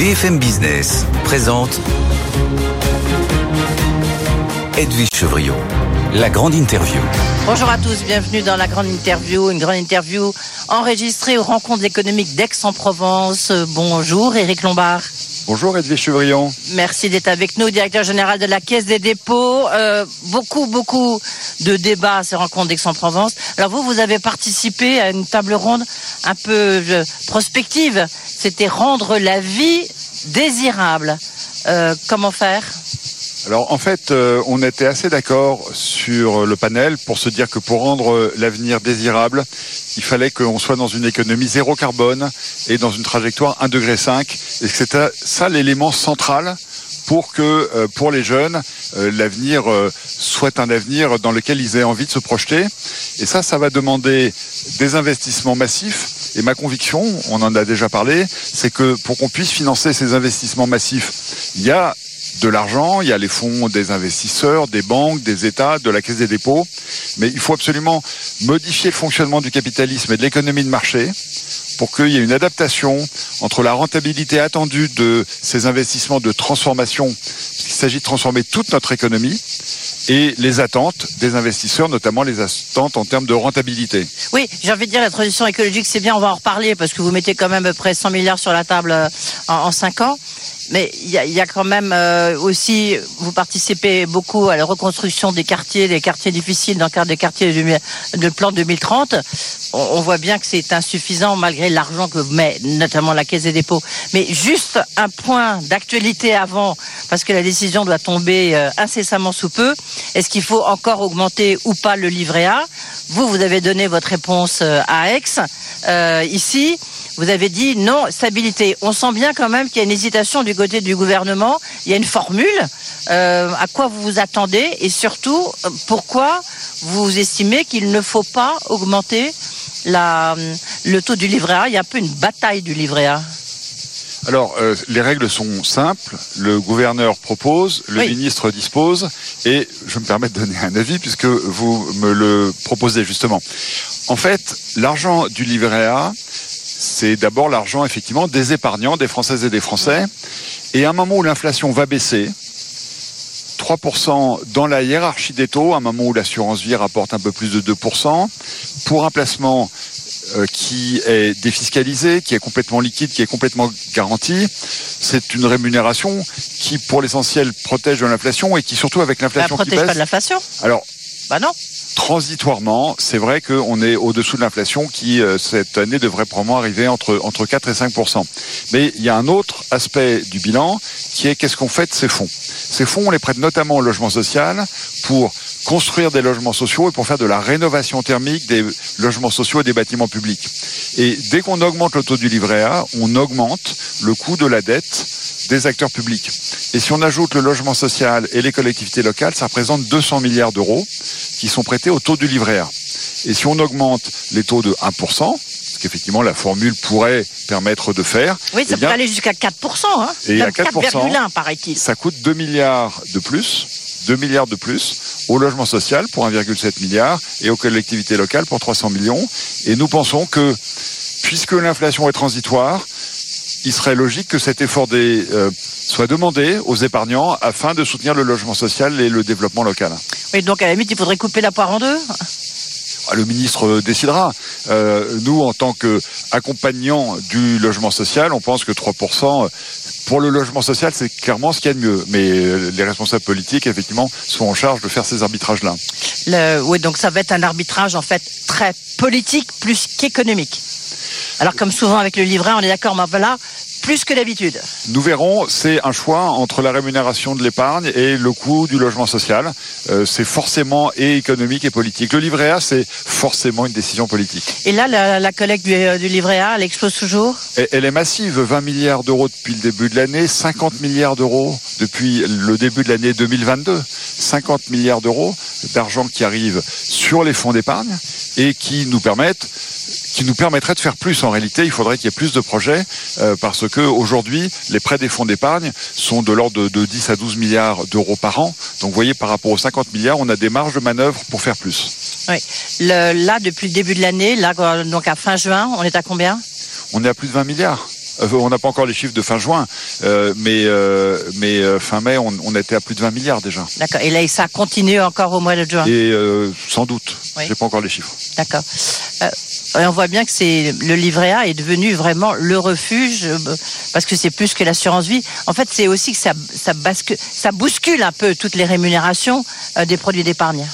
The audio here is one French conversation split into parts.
BFM Business présente Edwige Chevrillon, la grande interview. Bonjour à tous, bienvenue dans la grande interview, une grande interview enregistrée aux rencontres économiques d'Aix-en-Provence. Bonjour Éric Lombard. Bonjour Edwige Chevrillon. Merci d'être avec nous, directeur général de la Caisse des dépôts. Euh, beaucoup, beaucoup de débats à ces rencontres d'Aix-en-Provence. Alors vous, vous avez participé à une table ronde un peu euh, prospective. C'était rendre la vie désirable. Euh, comment faire? Alors en fait, euh, on était assez d'accord sur le panel pour se dire que pour rendre l'avenir désirable, il fallait qu'on soit dans une économie zéro carbone et dans une trajectoire 1,5 degré. Et c'était ça l'élément central pour que euh, pour les jeunes, euh, l'avenir soit un avenir dans lequel ils aient envie de se projeter. Et ça, ça va demander des investissements massifs. Et ma conviction, on en a déjà parlé, c'est que pour qu'on puisse financer ces investissements massifs, il y a de l'argent, il y a les fonds des investisseurs, des banques, des États, de la Caisse des dépôts, mais il faut absolument modifier le fonctionnement du capitalisme et de l'économie de marché pour qu'il y ait une adaptation entre la rentabilité attendue de ces investissements de transformation, puisqu'il s'agit de transformer toute notre économie, et les attentes des investisseurs, notamment les attentes en termes de rentabilité. Oui, j'ai envie de dire la transition écologique, c'est bien, on va en reparler, parce que vous mettez quand même à peu près 100 milliards sur la table euh, en, 5 ans. Mais il y a, quand même euh, aussi, vous participez beaucoup à la reconstruction des quartiers, des quartiers difficiles dans le cadre des quartiers de, plan 2030. On, voit bien que c'est insuffisant malgré l'argent que met notamment la Caisse des dépôts. Mais juste un point d'actualité avant, parce que la décision doit tomber euh, incessamment sous peu. Est-ce qu'il faut encore augmenter ou pas le livret A? Vous, vous avez donné votre réponse euh, à Aix. ici, vous avez dit non, stabilité. On sent bien quand même qu'il y a une hésitation du côté du gouvernement. Il y a une formule. Euh, à quoi vous vous attendez et surtout pourquoi vous estimez qu'il ne faut pas augmenter la, le taux du livret A? Il y a un peu une bataille du livret A. Alors, euh, les règles sont simples. Le gouverneur propose, le ministre dispose, et je me permets de donner un avis puisque vous me le proposez justement. En fait, l'argent du livret A, c'est d'abord l'argent effectivement des épargnants, des Françaises et des Français. Et à un moment où l'inflation va baisser, 3% dans la hiérarchie des taux, à un moment où l'assurance vie rapporte un peu plus de 2%, pour un placement euh, qui est défiscalisé, qui est complètement liquide, qui est complètement garanti, c'est une rémunération qui, pour l'essentiel, protège de l'inflation et qui, surtout avec l'inflation qui baisse... pas de l'inflation Alors, bah non transitoirement, c'est vrai qu'on est au-dessous de l'inflation qui, euh, cette année, devrait probablement arriver entre, entre 4 et 5% Mais il y a un autre aspect du bilan qui est qu'est-ce qu'on fait de ces fonds? Ces fonds, on les prête notamment au logement social pour construire des logements sociaux et pour faire de la rénovation thermique des logements sociaux et des bâtiments publics. Et dès qu'on augmente le taux du livret A, on augmente le coût de la dette des acteurs publics. Et si on ajoute le logement social et les collectivités locales, ça représente 200 milliards d'euros qui sont prêtés au taux du livret A. Et si on augmente les taux de 1%, ce qu'effectivement la formule pourrait permettre de faire. Oui, ça eh peut aller jusqu'à 4%. Hein. Et à 4%, paraît-il. Ça coûte 2 milliards de plus. 2 milliards de plus au logement social pour 1,7 milliard et aux collectivités locales pour 300 millions. Et nous pensons que, puisque l'inflation est transitoire, il serait logique que cet effort des, euh, soit demandé aux épargnants afin de soutenir le logement social et le développement local. Oui, donc à la limite, il faudrait couper la poire en deux ah, le ministre décidera. Euh, nous, en tant qu'accompagnants du logement social, on pense que 3%, pour le logement social, c'est clairement ce qu'il y a de mieux. Mais euh, les responsables politiques, effectivement, sont en charge de faire ces arbitrages-là. Oui, donc ça va être un arbitrage, en fait, très politique plus qu'économique. Alors comme souvent avec le livret, on est d'accord, mais voilà, plus que d'habitude. Nous verrons, c'est un choix entre la rémunération de l'épargne et le coût du logement social. Euh, c'est forcément et économique et politique. Le livret A, c'est forcément une décision politique. Et là, la, collecte du, du, livret A, elle explose toujours? Elle est massive, 20 milliards d'euros depuis le début de l'année, 50 milliards d'euros depuis le début de l'année 2022. 50 milliards d'euros d'argent qui arrive sur les fonds d'épargne et qui nous permettent qui nous permettrait de faire plus. En réalité, il faudrait qu'il y ait plus de projets euh, parce que aujourd'hui, les prêts des fonds d'épargne sont de l'ordre de, 10 à 12 milliards d'euros par an. Donc, vous voyez, par rapport aux 50 milliards, on a des marges de manœuvre pour faire plus. Oui. là, depuis le début de l'année, là, donc à fin juin, on est à combien? On est à plus de 20 milliards. Euh, on n'a pas encore les chiffres de fin juin, euh, mais, euh, mais fin mai, on, on était à plus de 20 milliards déjà. D'accord. Et là, ça continue encore au mois de juin? Et sans doute, Oui. j'ai pas encore les chiffres. D'accord. On voit bien que c'est le livret A est devenu vraiment le refuge parce que c'est plus que l'assurance vie. En fait, c'est aussi que ça ça bascule, ça bouscule un peu toutes les rémunérations des produits d'épargne.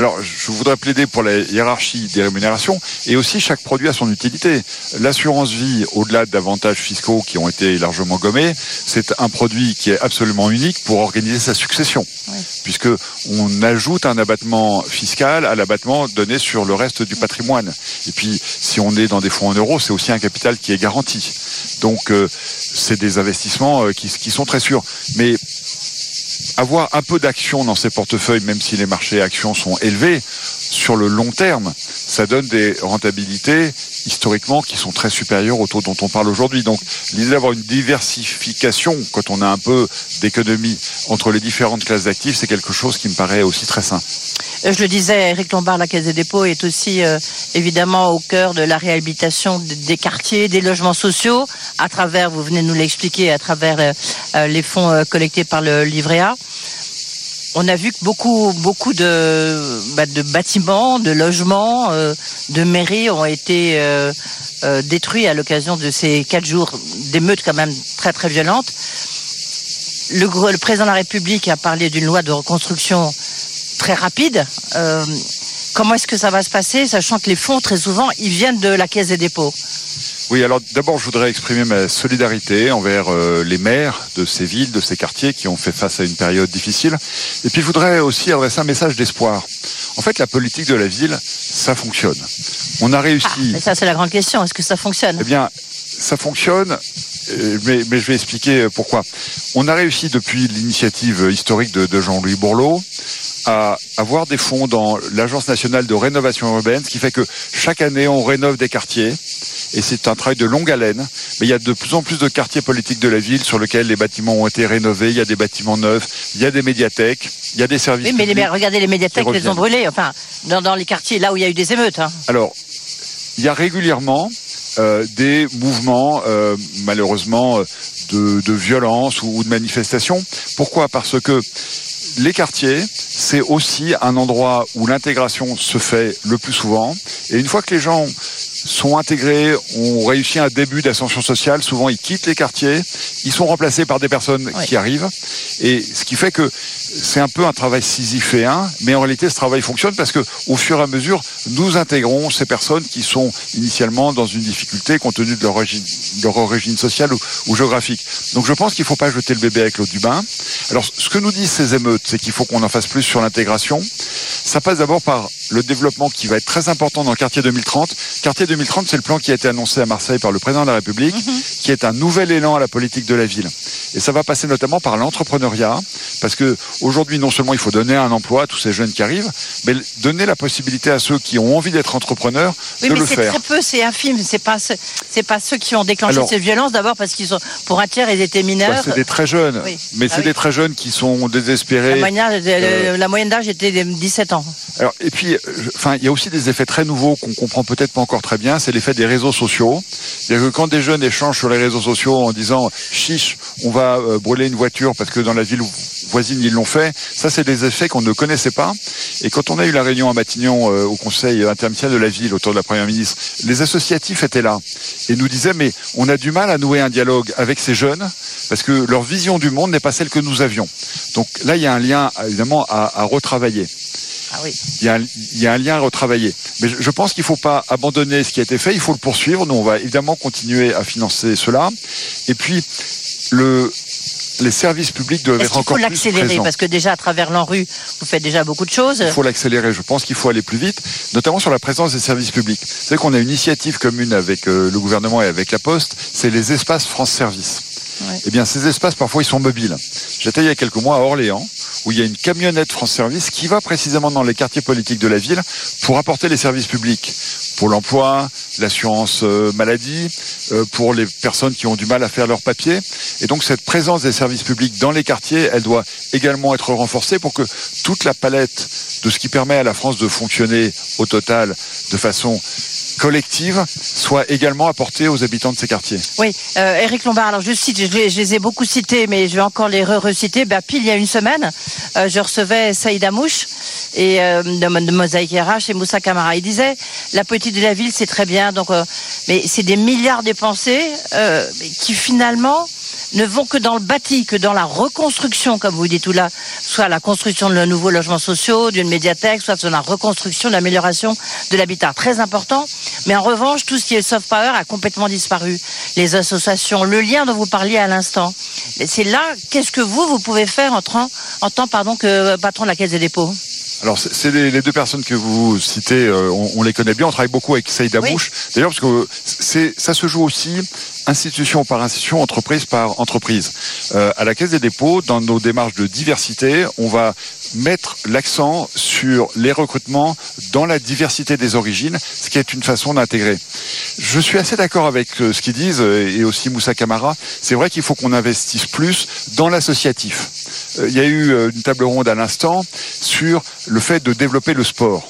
Alors, je voudrais plaider pour la hiérarchie des rémunérations et aussi chaque produit a son utilité. L'assurance vie, au-delà d'avantages fiscaux qui ont été largement gommés, c'est un produit qui est absolument unique pour organiser sa succession, Oui. puisque on ajoute un abattement fiscal à l'abattement donné sur le reste du patrimoine. Et puis, si on est dans des fonds en euros, c'est aussi un capital qui est garanti. Donc, euh, c'est des investissements euh, qui, qui sont très sûrs. Mais avoir un peu d'action dans ses portefeuilles, même si les marchés actions sont élevés, sur le long terme, ça donne des rentabilités historiquement qui sont très supérieures au taux dont on parle aujourd'hui. Donc l'idée d'avoir une diversification quand on a un peu d'économie entre les différentes classes d'actifs, c'est quelque chose qui me paraît aussi très sain. Euh, Je le disais, Eric Lombard, la Caisse des dépôts est aussi euh, évidemment au cœur de la réhabilitation des quartiers, des logements sociaux, à travers, vous venez nous l'expliquer, à travers euh, les fonds collectés par le livret A. On a vu que beaucoup, beaucoup de, bah, bâtiments, de logements, de mairies ont été détruits à l'occasion de ces quatre jours d'émeutes quand même très très violentes. Le, le président de la République a parlé d'une loi de reconstruction très rapide. Euh, comment est-ce que ça va se passer, sachant que les fonds, très souvent, ils viennent de la Caisse des dépôts? Oui, alors d'abord, je voudrais exprimer ma solidarité envers euh, les maires de ces villes, de ces quartiers qui ont fait face à une période difficile. Et puis, je voudrais aussi adresser un message d'espoir. En fait, la politique de la ville, ça fonctionne. On a réussi. Ah, mais ça, c'est la grande question. Est-ce que ça fonctionne? Eh bien, ça fonctionne, euh, mais, mais je vais expliquer pourquoi. On a réussi depuis l'initiative historique de, de Jean-Louis Bourlot à avoir des fonds dans l'Agence nationale de rénovation urbaine, ce qui fait que chaque année, on rénove des quartiers. Et c'est un travail de longue haleine. Mais il y a de plus en plus de quartiers politiques de la ville sur lesquels les bâtiments ont été rénovés. Il y a des bâtiments neufs, il y a des médiathèques, il y a des services Oui, mais les, regardez, les médiathèques, qui les ont brûlées. Enfin, dans, dans les quartiers, là où il y a eu des émeutes. Hein. Alors, il y a régulièrement euh, des mouvements, euh, malheureusement, euh, de, de violence ou, ou de manifestation. Pourquoi? Parce que les quartiers, c'est aussi un endroit où l'intégration se fait le plus souvent. Et une fois que les gens sont intégrés, ont réussi un début d'ascension sociale, souvent ils quittent les quartiers, ils sont remplacés par des personnes Oui. qui arrivent. Et ce qui fait que c'est un peu un travail sisyphéen, mais en réalité ce travail fonctionne parce que au fur et à mesure, nous intégrons ces personnes qui sont initialement dans une difficulté compte tenu de leur origine, de leur origine sociale ou, ou géographique. Donc je pense qu'il ne faut pas jeter le bébé avec l'eau du bain. Alors ce que nous disent ces émeutes, c'est qu'il faut qu'on en fasse plus sur l'intégration. Ça passe d'abord par le développement qui va être très important dans le quartier 2030. Quartier 2030, c'est le plan qui a été annoncé à Marseille par le président de la République, qui est un nouvel élan à la politique de la ville. Et ça va passer notamment par l'entrepreneuriat, parce que aujourd'hui, non seulement il faut donner un emploi à tous ces jeunes qui arrivent, mais donner la possibilité à ceux qui ont envie d'être entrepreneurs Oui, de mais le c'est faire. très peu, c'est infime. C'est pas, ce- c'est pas ceux qui ont déclenché Alors- ces violences. D'abord parce qu'ils sont, pour un tiers, ils étaient Bah, mineurs. c'est des très jeunes, Oui. mais Ah c'est oui. des très jeunes qui sont la, désespérés. moyenne, Euh, la moyenne d'âge était de 17 ans. Alors, et puis, euh, enfin, il y a aussi des effets très nouveaux qu'on comprend peut-être pas encore très bien. C'est l'effet des réseaux sociaux. C'est-à-dire que quand des jeunes échangent sur les réseaux sociaux en disant chiche, on va euh, brûler une voiture parce que dans la ville voisine ils l'ont fait, ça c'est des effets qu'on ne connaissait pas. Et quand on a eu la réunion à Matignon euh, au Conseil interministériel de la ville autour de la première ministre, les associatifs étaient là et nous disaient mais on a du mal à nouer un dialogue avec ces jeunes parce que leur vision du monde n'est pas celle que nous avions. Donc là il y a un lien évidemment à, à retravailler. Ah oui. Il y, a un, il y a un lien à retravailler. Mais je, je pense qu'il ne faut pas abandonner ce qui a été fait, il faut le poursuivre. Nous, on va évidemment continuer à financer cela. Et puis, le, les services publics doivent être encore faut plus l'accélérer présents. Parce que déjà, à travers l'ANRU, vous faites déjà beaucoup de choses. Il faut l'accélérer. Je pense qu'il faut aller plus vite, notamment sur la présence des services publics. Vous savez qu'on a une initiative commune avec euh, le gouvernement et avec la Poste, c'est les espaces France Service. Eh bien, ces espaces, parfois, ils sont mobiles. J'étais il y a quelques mois à Orléans, où il y a une camionnette France Service qui va précisément dans les quartiers politiques de la ville pour apporter les services publics, pour l'emploi, l'assurance euh, maladie, euh, pour les personnes qui ont du mal à faire leurs papiers. Et donc, cette présence des services publics dans les quartiers, elle doit également être renforcée pour que toute la palette de ce qui permet à la France de fonctionner au total de façon collective soit également apportée aux habitants de ces quartiers. Oui, euh, Eric Lombard, alors je cite, je, les- ai beaucoup cités, mais je vais encore les re-reciter. Ben, pile il y a une semaine, euh, je recevais Saïd Amouche et, euh, de, Mosaïque RH et Moussa Camara. Il disait, la politique de la ville, c'est très bien, donc, euh, mais c'est des milliards dépensés euh, qui finalement ne vont que dans le bâti, que dans la reconstruction, comme vous dites tout là, soit la construction de nouveaux logements sociaux, d'une médiathèque, soit la reconstruction, l'amélioration de l'habitat. Très important. Mais en revanche, tout ce qui est soft power a complètement disparu. Les associations, le lien dont vous parliez à l'instant. C'est là, qu'est-ce que vous, vous pouvez faire en tant, en tant pardon, que patron de la Caisse des dépôts? Alors, c'est les, les deux personnes que vous citez, euh, on, on les connaît bien. On travaille beaucoup avec Saïd Oui. Amouche. D'ailleurs, parce que c'est, ça se joue aussi institution par institution, entreprise par entreprise. Euh, à la Caisse des dépôts, dans nos démarches de diversité, on va mettre l'accent sur les recrutements dans la diversité des origines, ce qui est une façon d'intégrer. Je suis assez d'accord avec euh, ce qu'ils disent, euh, et aussi Moussa Camara. C'est vrai qu'il faut qu'on investisse plus dans l'associatif. Euh, Il y a eu une table ronde à l'instant sur le fait de développer le sport.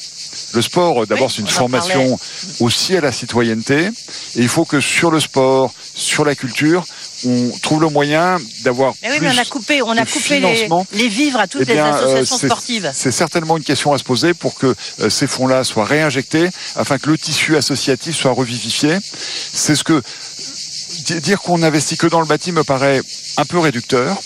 Le sport, euh, d'abord, Oui, c'est une formation aussi à la citoyenneté. Et il faut que sur le sport, sur la culture, on trouve le moyen d'avoir Mais oui, plus mais on a coupé, on a coupé les, les vivres à toutes eh bien, les euh, associations c'est- sportives. C'est certainement une question à se poser pour que euh, ces fonds-là soient réinjectés afin que le tissu associatif soit revivifié. C'est ce que di- dire qu'on investit que dans le bâti me paraît un peu réducteur.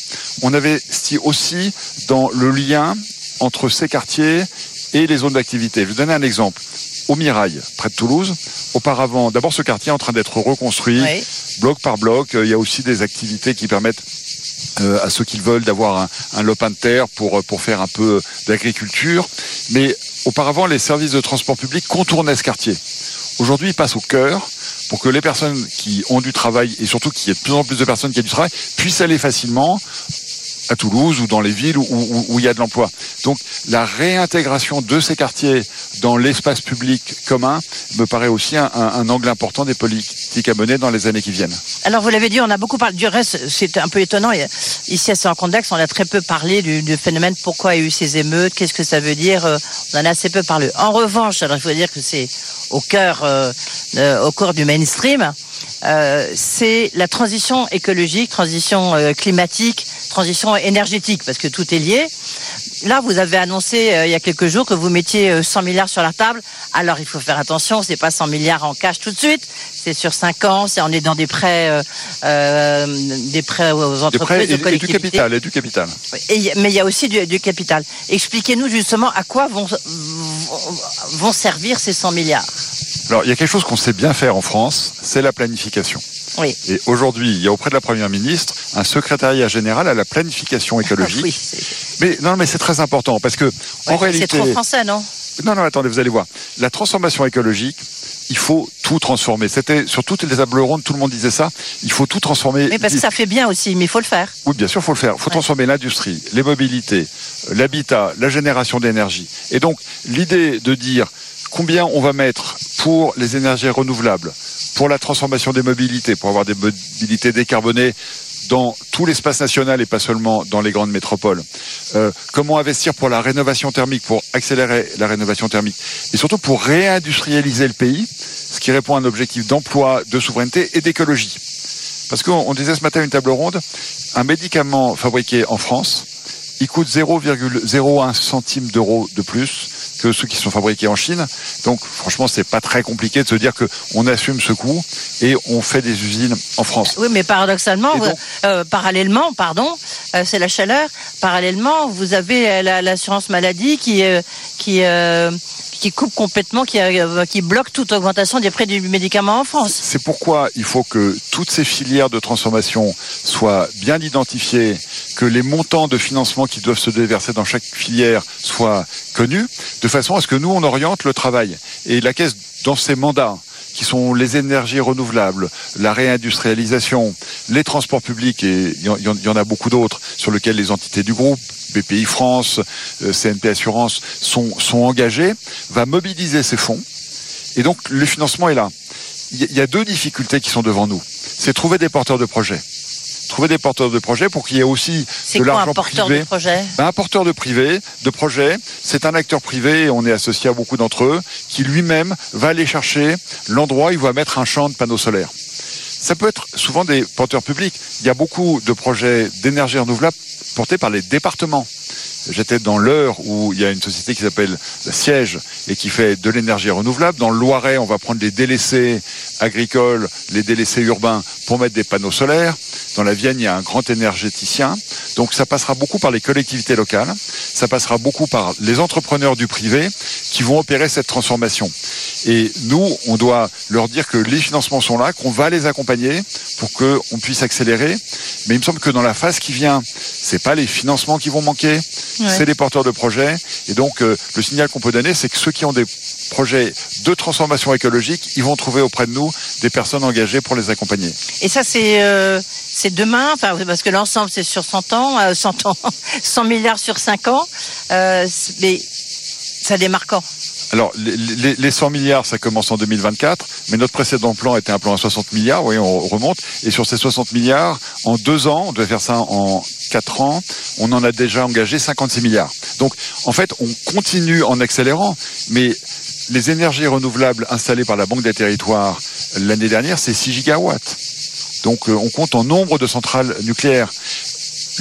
On investit aussi dans le lien entre ces quartiers et les zones d'activité. Je vais vous donner un exemple. Au Mirail, près de Toulouse, auparavant, d'abord ce quartier est en train d'être reconstruit Oui. bloc par bloc. Euh, Il y a aussi des activités qui permettent euh, à ceux qui le veulent d'avoir un, un lopin de terre pour, euh, pour faire un peu d'agriculture. Mais auparavant, les services de transport public contournaient ce quartier. Aujourd'hui, ils passent au cœur pour que les personnes qui ont du travail et surtout qu'il y ait de plus en plus de personnes qui ont du travail puissent aller facilement à Toulouse ou dans les villes où, il y a de l'emploi. Donc la réintégration de ces quartiers dans l'espace public commun me paraît aussi un, angle important des politiques à mener dans les années qui viennent. Alors vous l'avez dit, on a beaucoup parlé du reste. C'est un peu étonnant. Ici à Saint-Condex, on a très peu parlé du, du phénomène. Pourquoi il y a eu ces émeutes? Qu'est-ce que ça veut dire? Euh, On en a assez peu parlé. En revanche, alors il faut dire que c'est au cœur, euh, euh, au cœur du mainstream. Euh, c'est la transition écologique, transition euh, climatique, transition énergétique, parce que tout est lié. Là, vous avez annoncé euh, il y a quelques jours que vous mettiez euh, 100 milliards sur la table. Alors, il faut faire attention, c'est pas 100 milliards en cash tout de suite. C'est sur 5 ans. C'est on est dans des prêts, des prêts aux Des entreprises, prêts et, du capital, et du capital. Et il y a- mais il y a aussi du, du capital. Expliquez-nous justement à quoi vont, vont, vont servir ces 100 milliards. Alors, il y a quelque chose qu'on sait bien faire en France, c'est la planification. Oui. Et aujourd'hui, il y a auprès de la Première ministre un secrétariat général à la planification écologique. Oui, Mais non, mais c'est très important parce que en ouais, c'est réalité, trop français, non? Non, non, attendez, vous allez voir. La transformation écologique, il faut tout transformer. C'était sur toutes les tables rondes, tout le monde disait ça. Il faut tout transformer. Mais parce que ça fait bien aussi, mais il faut le faire. Oui, bien sûr, faut le faire. faut Ouais. transformer l'industrie, les mobilités, euh, l'habitat, la génération d'énergie. Et donc, l'idée de dire combien on va mettre pour les énergies renouvelables, pour la transformation des mobilités, pour avoir des mobilités décarbonées dans tout l'espace national et pas seulement dans les grandes métropoles. Euh, comment investir pour la rénovation thermique, pour accélérer la rénovation thermique, et surtout pour réindustrialiser le pays, ce qui répond à un objectif d'emploi, de souveraineté et d'écologie. Parce qu'on on disait ce matin à une table ronde, un médicament fabriqué en France, il coûte 0,01 centime d'euro de plus que ceux qui sont fabriqués en Chine. Donc franchement, c'est pas très compliqué de se dire que on assume ce coût et on fait des usines en France. Oui, mais paradoxalement, donc- vous- euh, parallèlement, pardon, euh, c'est la chaleur. Parallèlement, vous avez euh, la- l'assurance maladie qui euh, qui euh, qui coupe complètement, qui euh, qui bloque toute augmentation des prix du médicament en France. C'est pourquoi il faut que toutes ces filières de transformation soient bien identifiées, que les montants de financement qui doivent se déverser dans chaque filière soient connus, de façon à ce que nous, on oriente le travail. Et la Caisse, dans ses mandats, qui sont les énergies renouvelables, la réindustrialisation, les transports publics, et il y en- a beaucoup d'autres, sur lesquels les entités du groupe, BPI France, euh, CNP Assurance, sont, engagées, va mobiliser ces fonds. Et donc, le financement est là. Il y a deux difficultés qui sont devant nous. C'est trouver des porteurs de projets. Trouver des porteurs de projets pour qu'il y ait aussi C'est de quoi l'argent un porteur privé. de projet? Ben, un porteur de privé, de projet, c'est un acteur privé, et on est associé à beaucoup d'entre eux, qui lui-même va aller chercher l'endroit où il va mettre un champ de panneaux solaires. Ça peut être souvent des porteurs publics. Il y a beaucoup de projets d'énergie renouvelable portés par les départements. J'étais dans l'heure où il y a une société qui s'appelle Siège et qui fait de l'énergie renouvelable. Dans le Loiret, on va prendre les délaissés agricoles, les délaissés urbains pour mettre des panneaux solaires. Dans la Vienne, il y a un grand énergéticien. Donc ça passera beaucoup par les collectivités locales. Ça passera beaucoup par les entrepreneurs du privé qui vont opérer cette transformation. Et nous, on doit leur dire que les financements sont là, qu'on va les accompagner pour qu'on puisse accélérer. Mais il me semble que dans la phase qui vient, c'est pas les financements qui vont manquer, Ouais. c'est les porteurs de projets. Et donc, euh, le signal qu'on peut donner, c'est que ceux qui ont des projets de transformation écologique, ils vont trouver auprès de nous des personnes engagées pour les accompagner. Et ça, c'est euh, demain, enfin, parce que l'ensemble, c'est sur 100 ans, euh, 100 ans, 100 milliards sur 5 ans. Euh, mais ça démarre quand? Alors, les, les- les 100 milliards, ça commence en 2024, mais notre précédent plan était un plan à 60 milliards, vous voyez, on remonte. Et sur ces 60 milliards, en deux ans, on devait faire ça en quatre ans, on en a déjà engagé 56 milliards. Donc, en fait, on continue en accélérant, mais les énergies renouvelables installées par la Banque des Territoires l'année dernière, c'est 6 gigawatts. Donc, euh, on compte en nombre de centrales nucléaires.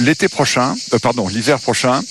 L'été prochain, euh, pardon, l'hiver prochain,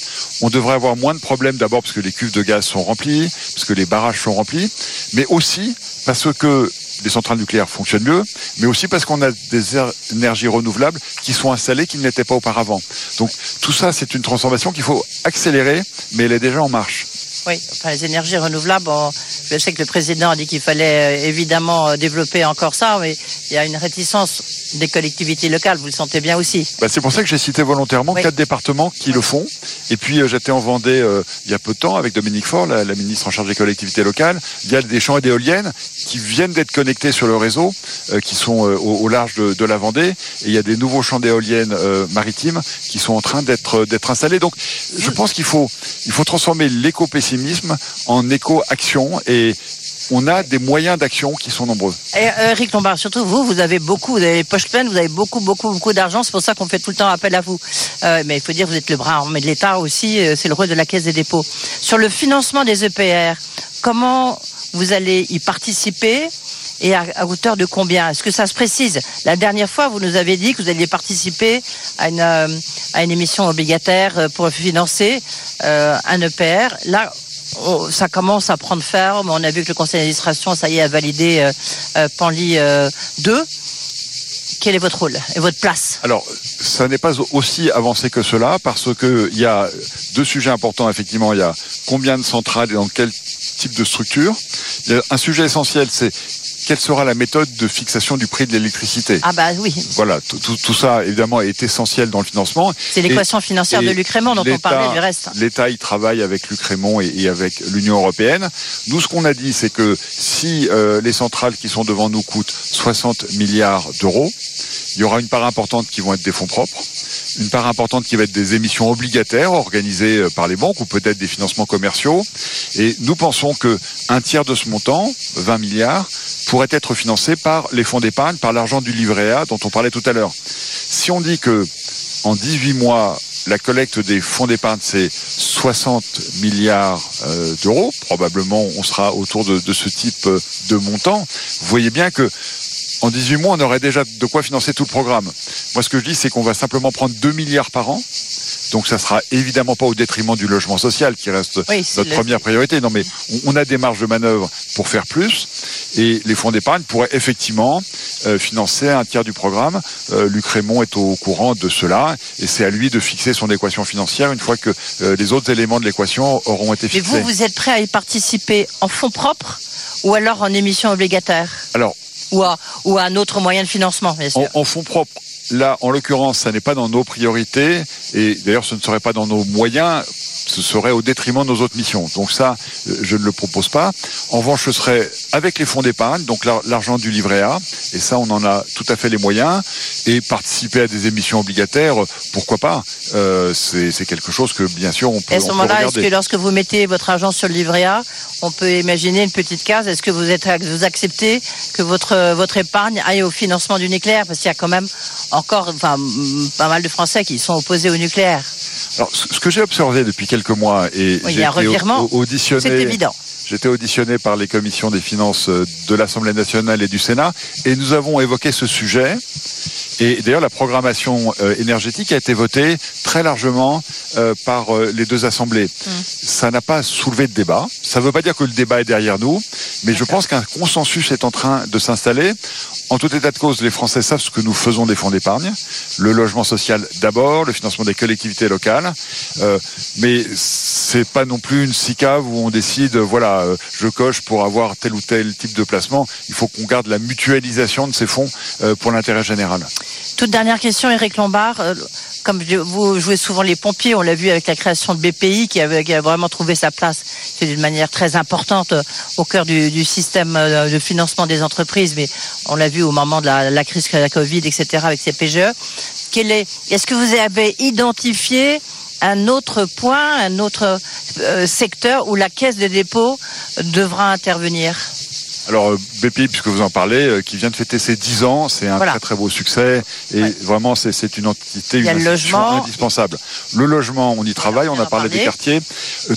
on devrait avoir moins de problèmes d'abord parce que les cuves de gaz sont remplies, parce que les barrages sont remplis, mais aussi parce que les centrales nucléaires fonctionnent mieux, mais aussi parce qu'on a des er- énergies renouvelables qui sont installées qui ne l'étaient pas auparavant. Donc tout ça, c'est une transformation qu'il faut accélérer, mais elle est déjà en marche. Oui, enfin, les énergies renouvelables, on- je sais que le président a dit qu'il fallait euh, évidemment euh, développer encore ça, mais il y a une réticence des collectivités locales, vous le sentez bien aussi. Bah, c'est pour ça que j'ai cité volontairement Oui. quatre départements qui le font. Et puis euh, j'étais en Vendée euh, il y a peu de temps avec Dominique Faure, la, la ministre en charge des collectivités locales. Il y a des champs d'éoliennes qui viennent d'être connectés sur le réseau, euh, qui sont au, au large de, de la Vendée. Et il y a des nouveaux champs d'éoliennes maritimes qui sont en train d'être d'être installés. Donc je pense qu'il faut il faut transformer l'éco-pessimisme en éco-action et on a des moyens d'action qui sont nombreux. Et euh, Eric Lombard, surtout vous, vous avez beaucoup, vous avez les poches pleines, vous avez beaucoup, beaucoup, beaucoup d'argent. C'est pour ça qu'on fait tout le temps appel à vous. Euh, mais il faut dire, vous êtes le bras armé de l'État aussi. euh, c'est le rôle de la Caisse des dépôts. Sur le financement des EPR, comment vous allez y participer et à, hauteur de combien? Est-ce que ça se précise? La dernière fois, vous nous avez dit que vous alliez participer à une, émission obligataire pour financer un EPR. Là, on- ça commence à prendre ferme. On a vu que le conseil d'administration, ça y est, a validé euh, euh, Panly euh, 2. Quel est votre rôle et votre place? Alors, ça n'est pas aussi avancé que cela parce que il y a deux sujets importants. Effectivement, il y a combien de centrales et dans quel type de structure. Un sujet essentiel, c'est quelle sera la méthode de fixation du prix de l'électricité. Ah bah oui, Voilà, tout, tout- tout ça évidemment est essentiel dans le financement. c'est l'équation financière de Luc Raymond dont on parlait du reste. L'État y travaille avec Luc Raymond et, et avec l'Union européenne. Nous, ce qu'on a dit, c'est que si euh, les centrales qui sont devant nous coûtent 60 milliards d'euros, il y aura une part importante qui vont être des fonds propres, une part importante qui va être des émissions obligataires organisées euh, par les banques ou peut-être des financements commerciaux. Et nous pensons que un tiers de ce montant, 20 milliards, pourrait être financé par les fonds d'épargne, par l'argent du livret A dont on parlait tout à l'heure. Si on dit que en 18 mois, la collecte des fonds d'épargne, c'est 60 milliards euh, d'euros. Probablement, on sera autour de, de ce type euh, de montant. Vous voyez bien que en 18 mois, on aurait déjà de quoi financer tout le programme. Moi, ce que je dis, c'est qu'on va simplement prendre 2 milliards par an. Donc, ça sera évidemment pas au détriment du logement social, qui reste Oui, notre le- première priorité. Non, mais on, a des marges de manœuvre pour faire plus. Et les fonds d'épargne pourraient effectivement euh, financer un tiers du programme. Euh, Luc Raymond est au courant de cela. Et c'est à lui de fixer son équation financière une fois que euh, les autres éléments de l'équation auront été Mais fixés. vous, vous êtes prêt à y participer en fonds propres ou alors en émission obligataire? Alors, ou à, un autre moyen de financement, bien sûr. En, en fonds propres, là, en l'occurrence, ça n'est pas dans nos priorités, et d'ailleurs, ce ne serait pas dans nos moyens, ce serait au détriment de nos autres missions. Donc ça, euh, je ne le propose pas. En revanche, ce serait avec les fonds d'épargne, donc l'argent du livret A, et ça, on en a tout à fait les moyens, et participer à des émissions obligataires, pourquoi pas. Euh, C'est quelque chose que, bien sûr, on peut. À ce moment-là, est-ce que lorsque vous mettez votre argent sur le livret A, on peut imaginer une petite case? Est-ce que vous êtes vous acceptez que votre votre épargne aille au financement du nucléaire? Parce qu'il y a quand même encore, enfin, pas mal de Français qui sont opposés au nucléaire. Alors, ce que j'ai observé depuis quelques mois et j'ai été auditionné. C'est évident. J'étais auditionné par les commissions des finances euh, de l'Assemblée nationale et du Sénat et nous avons évoqué ce sujet. Et d'ailleurs, la programmation euh, énergétique a été votée très largement euh, par les deux assemblées. Mmh. Ça n'a pas soulevé de débat. Ça ne veut pas dire que le débat est derrière nous, mais je pense qu'un consensus est en train de s'installer. En tout état de cause, les Français savent ce que nous faisons des fonds d'épargne. Le logement social d'abord, le financement des collectivités locales. Euh, mais c'est pas non plus une SICAV où on décide, voilà, euh, je coche pour avoir tel ou tel type de placement. Il faut qu'on garde la mutualisation de ces fonds euh, pour l'intérêt général. Toute dernière question, Eric Lombard. Euh, comme vous jouez souvent les pompiers, on l'a vu avec la création de BPI qui, avait, a vraiment trouvé sa place d'une manière très importante au cœur du, système de financement des entreprises. Mais on l'a vu au moment de la, crise de la Covid, etc., avec ces PGE. Est-ce que vous avez identifié un autre point, un autre euh, secteur où la caisse de dépôt devra intervenir? Alors euh, BPI, puisque vous en parlez, euh, qui vient de fêter ses 10 ans, c'est un très très beau succès. Et vraiment c'est une entité, une institution indispensable. Le logement, on y travaille, on, a parlé des quartiers,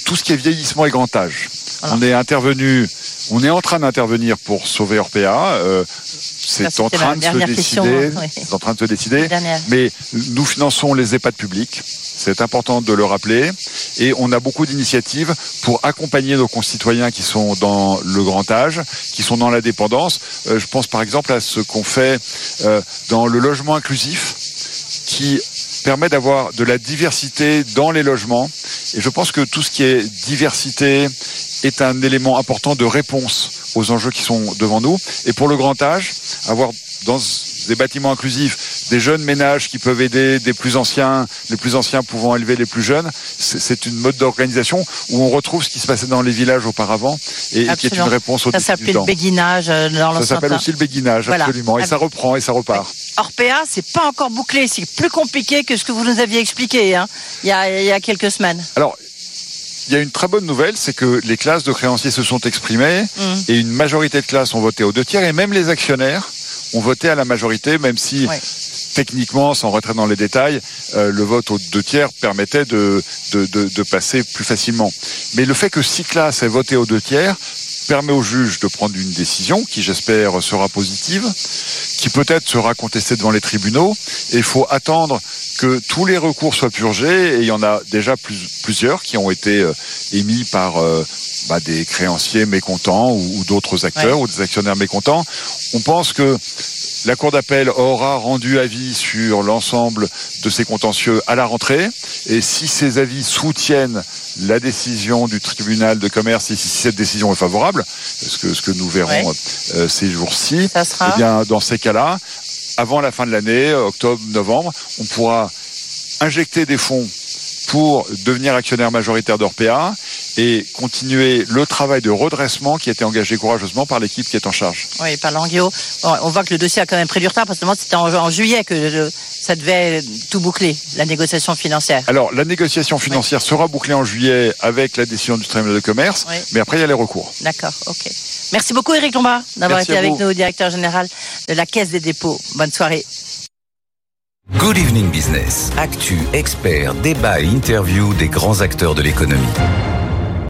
tout ce qui est vieillissement et grand âge. On est intervenu, on est en train d'intervenir pour sauver Orpea. c'est en, train de se décider, c'est en train de se décider. Mais nous finançons les EHPAD publics. C'est important de le rappeler. Et on a beaucoup d'initiatives pour accompagner nos concitoyens qui sont dans le grand âge, qui sont dans la dépendance. Euh, je pense par exemple à ce qu'on fait euh, dans le logement inclusif, qui permet d'avoir de la diversité dans les logements. Et je pense que tout ce qui est diversité est un élément important de réponse aux enjeux qui sont devant nous. Et pour le grand âge, avoir dans des bâtiments inclusifs, des jeunes ménages qui peuvent aider des plus anciens, les plus anciens pouvant élever les plus jeunes. C'est une mode d'organisation où on retrouve ce qui se passait dans les villages auparavant et, qui est une réponse au Ça s'appelle le béguinage euh, dans Ça s'appelle aussi le béguinage, absolument. Et ça reprend et ça repart. Orpea, c'est pas encore bouclé, c'est plus compliqué que ce que vous nous aviez expliqué hein, il, y a, il y a quelques semaines. Alors, il y a une très bonne nouvelle, c'est que les classes de créanciers se sont exprimées mmh. et une majorité de classes ont voté aux deux tiers et même les actionnaires ont voté à la majorité, même si techniquement, sans rentrer dans les détails, euh, le vote aux deux tiers permettait de, de, de, de, passer plus facilement. Mais le fait que six classes aient voté aux deux tiers permet au juge de prendre une décision qui, j'espère, sera positive, qui peut-être sera contestée devant les tribunaux. Et il faut attendre que tous les recours soient purgés. Et il y en a déjà plus, plusieurs qui ont été euh, émis par euh, bah, des créanciers mécontents ou, d'autres acteurs ou des actionnaires mécontents. On pense que la Cour d'appel aura rendu avis sur l'ensemble de ces contentieux à la rentrée. Et si ces avis soutiennent la décision du tribunal de commerce, et si cette décision est favorable, ce que, ce que nous verrons euh, ces jours-ci, eh bien, dans ces cas-là, avant la fin de l'année, octobre, novembre, on pourra injecter des fonds pour devenir actionnaire majoritaire d'Orpea et continuer le travail de redressement qui a été engagé courageusement par l'équipe qui est en charge. Oui, par l'Anguio. on voit que le dossier a quand même pris du retard parce que c'était en, juillet que ça devait tout boucler, la négociation financière. Alors, la négociation financière sera bouclée en juillet avec la décision du tribunal de commerce, mais après, il y a les recours. D'accord, ok. Merci beaucoup, Eric Lombard, d'avoir été avec nous, directeur général de la Caisse des dépôts. Bonne soirée. Good Evening Business. Actu, expert, débat et interview des grands acteurs de l'économie.